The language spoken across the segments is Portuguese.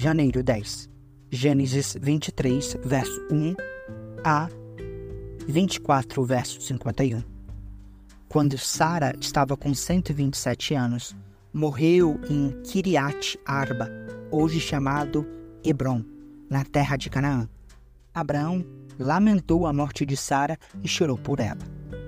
janeiro 10. Gênesis 23, verso 1 a 24, verso 51. Quando Sara estava com 127 anos, morreu em Kiriat Arba, hoje chamado Hebron, na terra de Canaã. Abraão lamentou a morte de Sara e chorou por ela.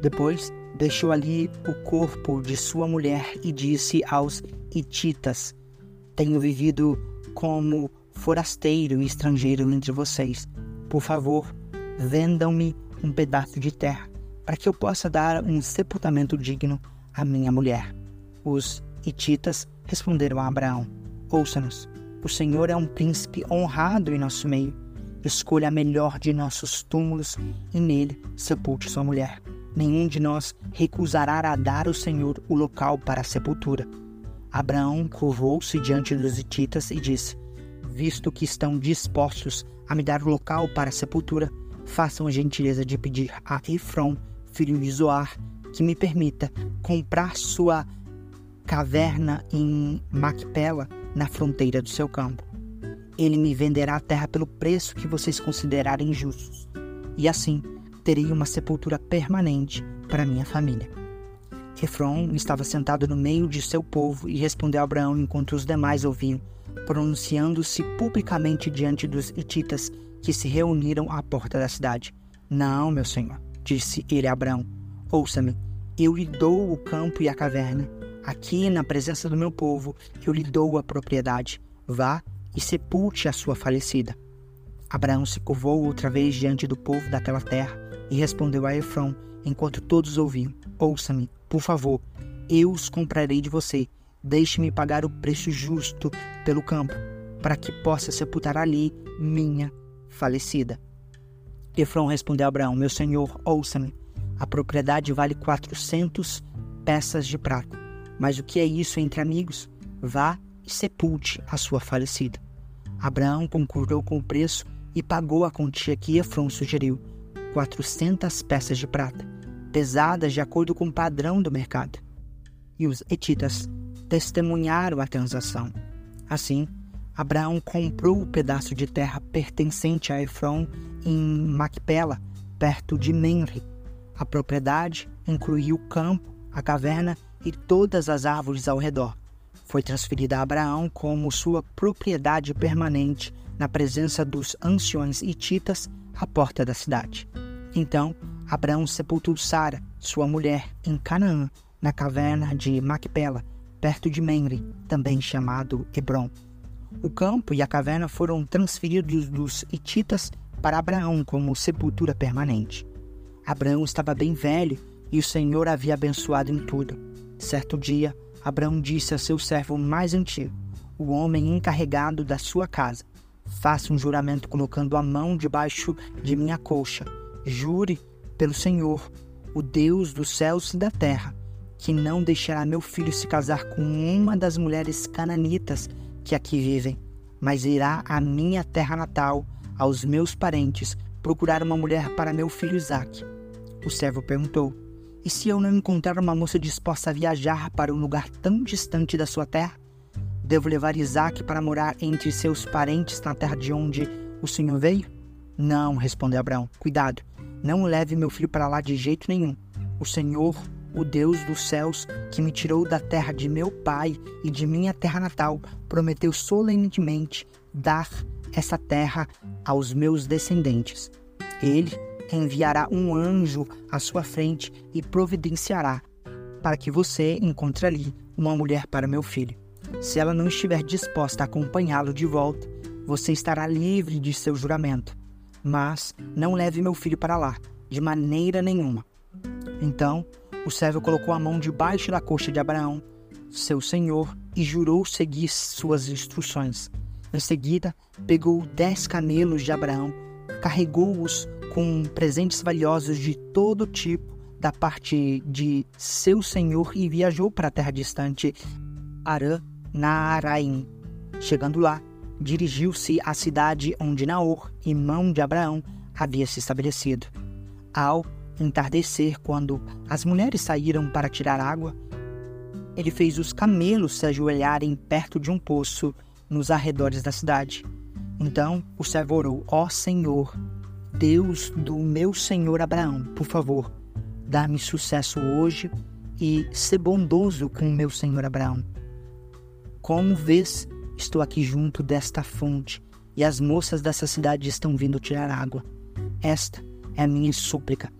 Depois, deixou ali o corpo de sua mulher e disse aos Hititas: Tenho vivido como forasteiro e estrangeiro entre vocês. Por favor, vendam-me um pedaço de terra para que eu possa dar um sepultamento digno à minha mulher. Os Hititas responderam a Abraão: Ouça-nos, o Senhor é um príncipe honrado em nosso meio. Escolha a melhor de nossos túmulos e nele sepulte sua mulher. Nenhum de nós recusará a dar ao Senhor o local para a sepultura. Abraão curvou-se diante dos hititas e disse: Visto que estão dispostos a me dar o local para a sepultura, façam a gentileza de pedir a Efron, filho de Zoar, que me permita comprar sua caverna em Macpela, na fronteira do seu campo. Ele me venderá a terra pelo preço que vocês considerarem justos, e assim terei uma sepultura permanente para minha família. Efron estava sentado no meio de seu povo e respondeu a Abraão enquanto os demais ouviam, pronunciando-se publicamente diante dos hititas que se reuniram à porta da cidade. Não, meu senhor, disse ele a Abraão, ouça-me, eu lhe dou o campo e a caverna. Aqui, na presença do meu povo, eu lhe dou a propriedade. Vá e sepulte a sua falecida. Abraão se curvou outra vez diante do povo daquela terra e respondeu a Efron, enquanto todos ouviam: Ouça-me, por favor, eu os comprarei de você. Deixe-me pagar o preço justo pelo campo, para que possa sepultar ali minha falecida. Efron respondeu a Abraão: Meu senhor, ouça-me. A propriedade vale quatrocentos peças de prata. Mas o que é isso entre amigos? Vá e sepulte a sua falecida. Abraão concordou com o preço e pagou a quantia que Efron sugeriu, 400 peças de prata, pesadas de acordo com o padrão do mercado. E os etitas testemunharam a transação. Assim, Abraão comprou o pedaço de terra pertencente a Efron em Macpela, perto de Menre. A propriedade incluía o campo, a caverna e todas as árvores ao redor. Foi transferida a Abraão como sua propriedade permanente na presença dos anciões hititas à porta da cidade. Então, Abraão sepultou Sara, sua mulher, em Canaã, na caverna de Macpela, perto de Menre, também chamado Hebron. O campo e a caverna foram transferidos dos hititas para Abraão como sepultura permanente. Abraão estava bem velho e o Senhor havia abençoado em tudo. Certo dia, Abraão disse a seu servo mais antigo, o homem encarregado da sua casa: Faça um juramento colocando a mão debaixo de minha coxa. Jure pelo Senhor, o Deus dos céus e da terra, que não deixará meu filho se casar com uma das mulheres cananitas que aqui vivem, mas irá à minha terra natal, aos meus parentes, procurar uma mulher para meu filho Isaque. O servo perguntou: E se eu não encontrar uma moça disposta a viajar para um lugar tão distante da sua terra? Devo levar Isaque para morar entre seus parentes na terra de onde o senhor veio? Não, respondeu Abraão. Cuidado, não leve meu filho para lá de jeito nenhum. O Senhor o Deus dos céus, que me tirou da terra de meu pai e de minha terra natal, prometeu solenemente dar essa terra aos meus descendentes. Ele enviará um anjo à sua frente e providenciará para que você encontre ali uma mulher para meu filho. Se ela não estiver disposta a acompanhá-lo de volta, você estará livre de seu juramento. Mas não leve meu filho para lá, de maneira nenhuma. Então o servo colocou a mão debaixo da coxa de Abraão, seu senhor, e jurou seguir suas instruções. Em seguida, pegou dez camelos de Abraão, carregou-os com presentes valiosos de todo tipo da parte de seu senhor e viajou para a terra distante, Arã, Naaraim. Chegando lá, dirigiu-se à cidade onde Naor, irmão de Abraão, havia se estabelecido. Ao entardecer, quando as mulheres saíram para tirar água, ele fez os camelos se ajoelharem perto de um poço nos arredores da cidade. Então o servo orou: Ó Senhor, Deus do meu senhor Abraão, por favor, dá-me sucesso hoje e ser bondoso com o meu senhor Abraão. Como vês, estou aqui junto desta fonte e as moças dessa cidade estão vindo tirar água. Esta é a minha súplica.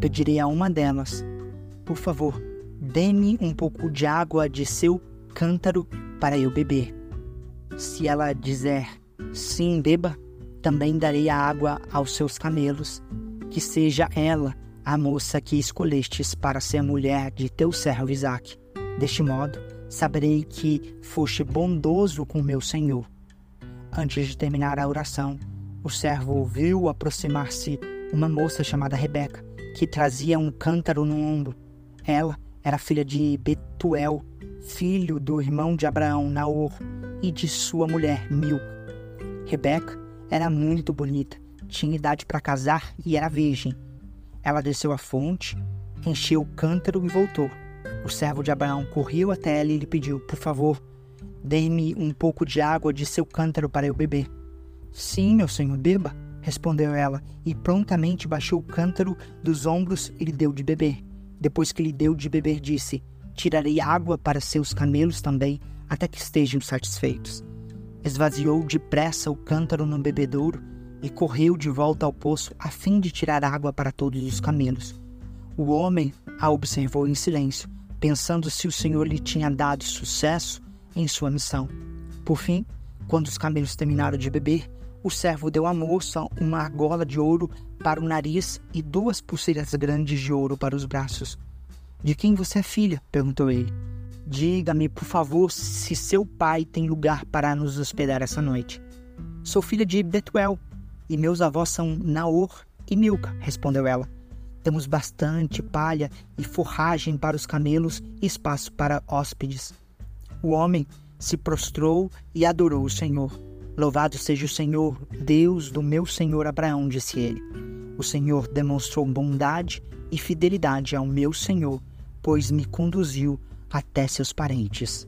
Pedirei a uma delas: Por favor, dê-me um pouco de água de seu cântaro para eu beber. Se ela dizer sim, beba, também darei a água aos seus camelos. Que seja ela a moça que escolhestes para ser mulher de teu servo Isaque. Deste modo, saberei que foste bondoso com meu senhor. Antes de terminar a oração, o servo ouviu aproximar-se uma moça chamada Rebeca, que trazia um cântaro no ombro. Ela era filha de Betuel, filho do irmão de Abraão, Naor, e de sua mulher, Milca. Rebeca era muito bonita, tinha idade para casar e era virgem. Ela desceu à fonte, encheu o cântaro e voltou. O servo de Abraão correu até ela e lhe pediu: Por favor, dê-me um pouco de água de seu cântaro para eu beber. Sim, meu senhor, beba, respondeu ela, e prontamente baixou o cântaro dos ombros e lhe deu de beber. Depois que lhe deu de beber, disse: Tirarei água para seus camelos também, até que estejam satisfeitos. Esvaziou depressa o cântaro no bebedouro e correu de volta ao poço a fim de tirar água para todos os camelos. O homem a observou em silêncio, pensando se o Senhor lhe tinha dado sucesso em sua missão. Por fim, quando os camelos terminaram de beber, o servo deu à moça uma argola de ouro para o nariz e duas pulseiras grandes de ouro para os braços. De quem você é filha? perguntou ele. Diga-me, por favor, se seu pai tem lugar para nos hospedar essa noite. Sou filha de Betuel, e meus avós são Naor e Milca, respondeu ela. Temos bastante palha e forragem para os camelos e espaço para hóspedes. O homem se prostrou e adorou o Senhor. Louvado seja o Senhor, Deus do meu senhor Abraão, disse ele. O Senhor demonstrou bondade e fidelidade ao meu senhor, pois me conduziu até seus parentes.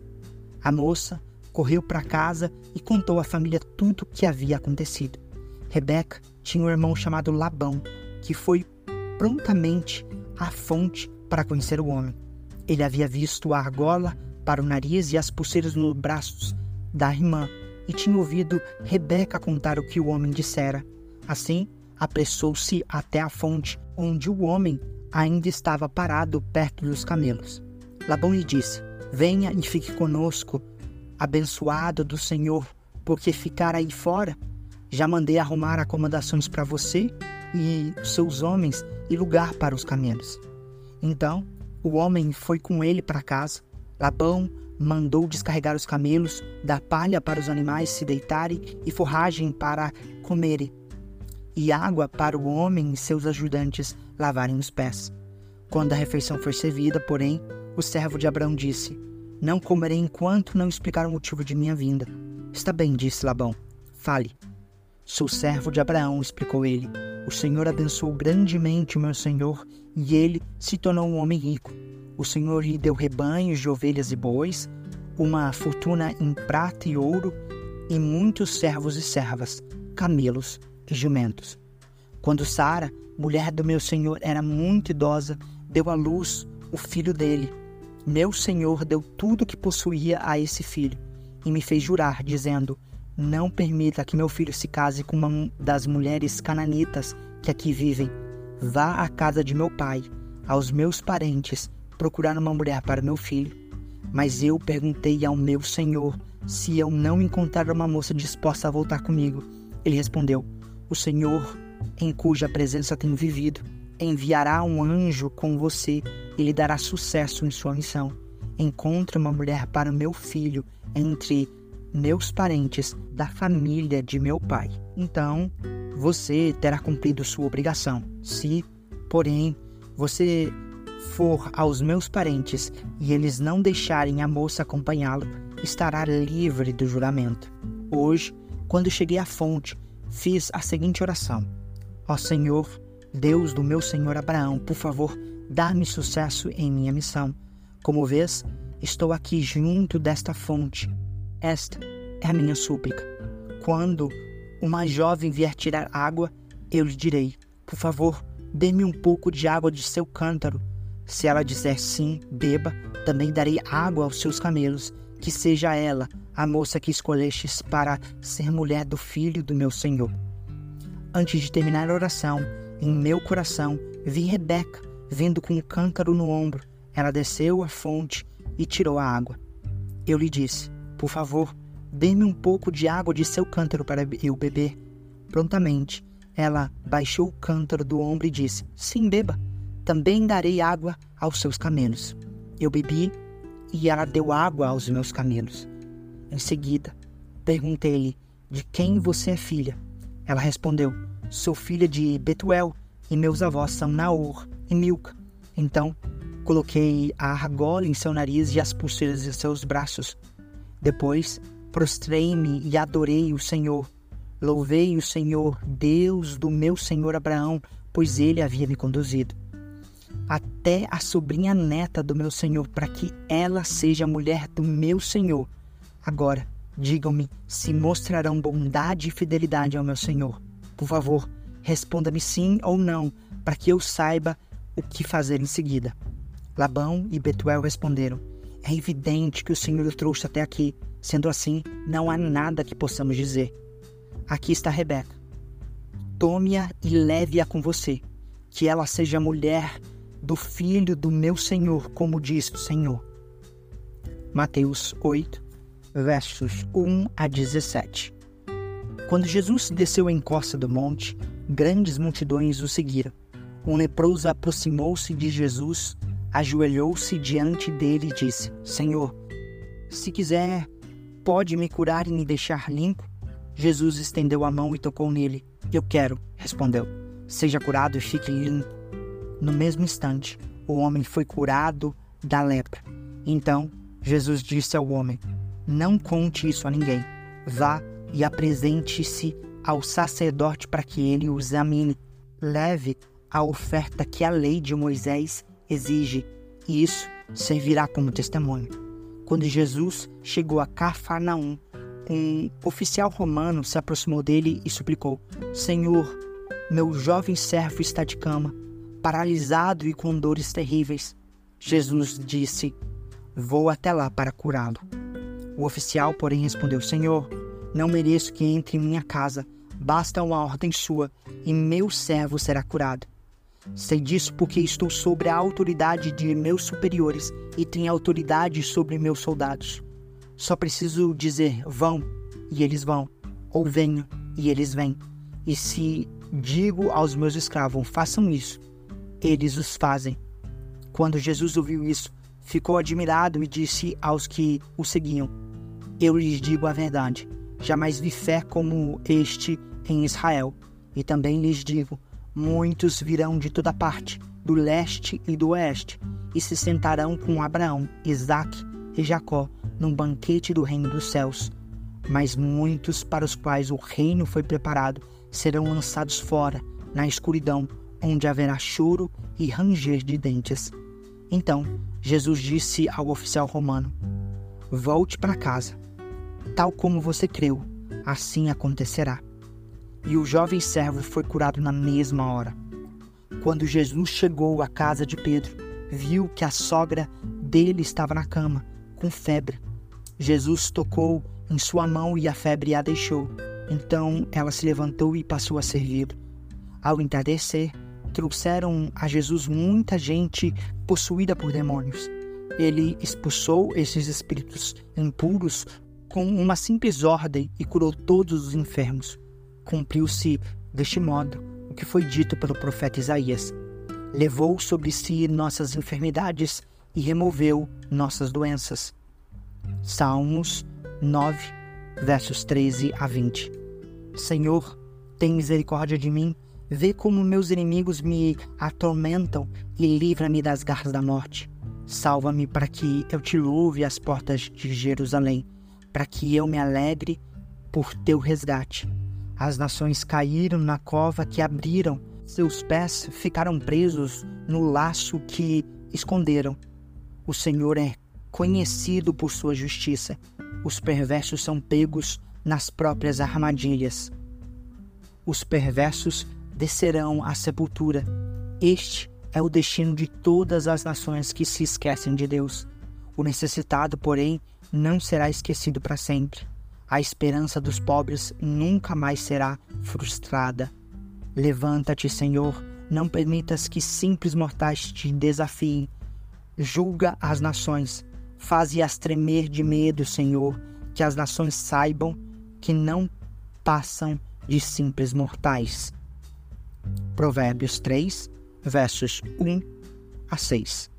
A moça correu para casa e contou à família tudo o que havia acontecido. Rebeca tinha um irmão chamado Labão, que foi prontamente à fonte para conhecer o homem. Ele havia visto a argola para o nariz e as pulseiras nos braços da irmã e tinha ouvido Rebeca contar o que o homem dissera. Assim, apressou-se até a fonte, onde o homem ainda estava parado perto dos camelos. Labão lhe disse: Venha e fique conosco, abençoado do Senhor, porque ficar aí fora? Já mandei arrumar acomodações para você e seus homens e lugar para os camelos. Então o homem foi com ele para casa. Labão mandou descarregar os camelos, dar palha para os animais se deitarem e forragem para comerem, e água para o homem e seus ajudantes lavarem os pés. Quando a refeição foi servida, porém, o servo de Abraão disse: Não comerei enquanto não explicar o motivo de minha vinda. Está bem, disse Labão. Fale. Sou servo de Abraão, explicou ele. O Senhor abençoou grandemente o meu senhor e ele se tornou um homem rico. O Senhor lhe deu rebanhos de ovelhas e bois, uma fortuna em prata e ouro e muitos servos e servas, camelos e jumentos. Quando Sara, mulher do meu senhor, era muito idosa, deu à luz o filho dele. Meu senhor deu tudo o que possuía a esse filho e me fez jurar, dizendo: Não permita que meu filho se case com uma das mulheres cananitas que aqui vivem. Vá à casa de meu pai, aos meus parentes, procurar uma mulher para meu filho. Mas eu perguntei ao meu senhor se eu não encontrar uma moça disposta a voltar comigo. Ele respondeu: O senhor, em cuja presença tenho vivido, enviará um anjo com você e lhe dará sucesso em sua missão. Encontre uma mulher para meu filho entre meus parentes da família de meu pai. Então, você terá cumprido sua obrigação. Se, porém, você for aos meus parentes e eles não deixarem a moça acompanhá-lo, estará livre do juramento. Hoje, quando cheguei à fonte, fiz a seguinte oração: Ó Senhor, Deus do meu senhor Abraão, por favor, dá-me sucesso em minha missão. Como vês, estou aqui junto desta fonte. Esta é a minha súplica. Quando uma jovem vier tirar água, eu lhe direi: Por favor, dê-me um pouco de água de seu cântaro. Se ela disser sim, beba, também darei água aos seus camelos, que seja ela a moça que escolhestes para ser mulher do filho do meu Senhor. Antes de terminar a oração, em meu coração vi Rebeca vindo com um cântaro no ombro. Ela desceu à fonte e tirou a água. Eu lhe disse: Por favor, dê-me um pouco de água de seu cântaro para eu beber. Prontamente, ela baixou o cântaro do ombro e disse: Sim, beba. Também darei água aos seus camelos. Eu bebi e ela deu água aos meus camelos. Em seguida, perguntei-lhe: De quem você é filha? Ela respondeu: Sou filha de Betuel e meus avós são Naor e Milca. Então, coloquei a argola em seu nariz e as pulseiras em seus braços. Depois, prostrei-me e adorei o Senhor. Louvei o Senhor, Deus do meu senhor Abraão, pois ele havia me conduzido. Até a sobrinha neta do meu senhor, para que ela seja a mulher do meu senhor. Agora, digam-me se mostrarão bondade e fidelidade ao meu senhor. Por favor, responda-me sim ou não, para que eu saiba o que fazer em seguida. Labão e Betuel responderam: É evidente que o Senhor o trouxe até aqui. Sendo assim, não há nada que possamos dizer. Aqui está Rebeca. Tome-a e leve-a com você, que ela seja mulher do filho do meu Senhor, como disse o Senhor. Mateus 8, versos 1 a 17. Quando Jesus desceu em costa do monte, grandes multidões o seguiram. Um leproso aproximou-se de Jesus, ajoelhou-se diante dele e disse: Senhor, se quiser, pode me curar e me deixar limpo? Jesus estendeu a mão e tocou nele. Eu quero, respondeu. Seja curado e fique limpo. No mesmo instante, o homem foi curado da lepra. Então, Jesus disse ao homem: Não conte isso a ninguém. Vá e apresente-se ao sacerdote para que ele o examine. Leve a oferta que a lei de Moisés exige, e isso servirá como testemunho. Quando Jesus chegou a Cafarnaum, um oficial romano se aproximou dele e suplicou: Senhor, meu jovem servo está de cama, paralisado e com dores terríveis. Jesus disse: Vou até lá para curá-lo. O oficial, porém, respondeu: Senhor, não mereço que entre em minha casa. Basta uma ordem sua, e meu servo será curado. Sei disso porque estou sobre a autoridade de meus superiores e tenho autoridade sobre meus soldados. Só preciso dizer vão, e eles vão, ou venham, e eles vêm. E se digo aos meus escravos, façam isso, eles os fazem. Quando Jesus ouviu isso, ficou admirado e disse aos que o seguiam: Eu lhes digo a verdade Jamais vi fé como este em Israel. E também lhes digo: muitos virão de toda parte, do leste e do oeste, e se sentarão com Abraão, Isaque e Jacó num banquete do reino dos céus. Mas muitos para os quais o reino foi preparado serão lançados fora, na escuridão, onde haverá choro e ranger de dentes. Então Jesus disse ao oficial romano: Volte para casa Tal como você creu, assim acontecerá. E o jovem servo foi curado na mesma hora. Quando Jesus chegou à casa de Pedro, viu que a sogra dele estava na cama, com febre. Jesus tocou em sua mão e a febre a deixou. Então ela se levantou e passou a servi-lo. Ao entardecer, trouxeram a Jesus muita gente possuída por demônios. Ele expulsou esses espíritos impuros com uma simples ordem e curou todos os enfermos. Cumpriu-se, deste modo, o que foi dito pelo profeta Isaías. Levou sobre si nossas enfermidades e removeu nossas doenças. Salmos 9, versos 13 a 20. Senhor, tem misericórdia de mim, vê como meus inimigos me atormentam e livra-me das garras da morte. Salva-me para que eu te louve às portas de Jerusalém para que eu me alegre por teu resgate. As nações caíram na cova que abriram, seus pés ficaram presos no laço que esconderam. O Senhor é conhecido por sua justiça. Os perversos são pegos nas próprias armadilhas. Os perversos descerão à sepultura. Este é o destino de todas as nações que se esquecem de Deus. O necessitado, porém, não será esquecido para sempre. A esperança dos pobres nunca mais será frustrada. Levanta-te, Senhor, não permitas que simples mortais te desafiem. Julga as nações, faze-as tremer de medo, Senhor, que as nações saibam que não passam de simples mortais. Provérbios 3, versos 1 a 6.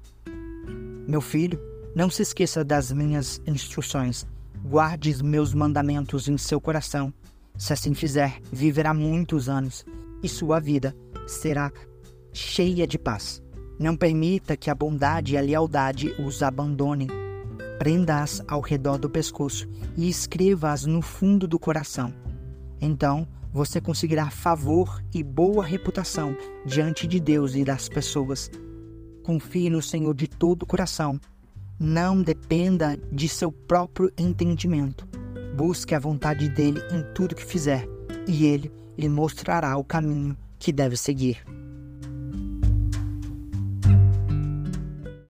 Meu filho, não se esqueça das minhas instruções. Guarde os meus mandamentos em seu coração. Se assim fizer, viverá muitos anos e sua vida será cheia de paz. Não permita que a bondade e a lealdade os abandonem. Prenda-as ao redor do pescoço e escreva-as no fundo do coração. Então você conseguirá favor e boa reputação diante de Deus e das pessoas. Confie no Senhor de todo o coração. Não dependa de seu próprio entendimento. Busque a vontade dele em tudo que fizer, e ele lhe mostrará o caminho que deve seguir.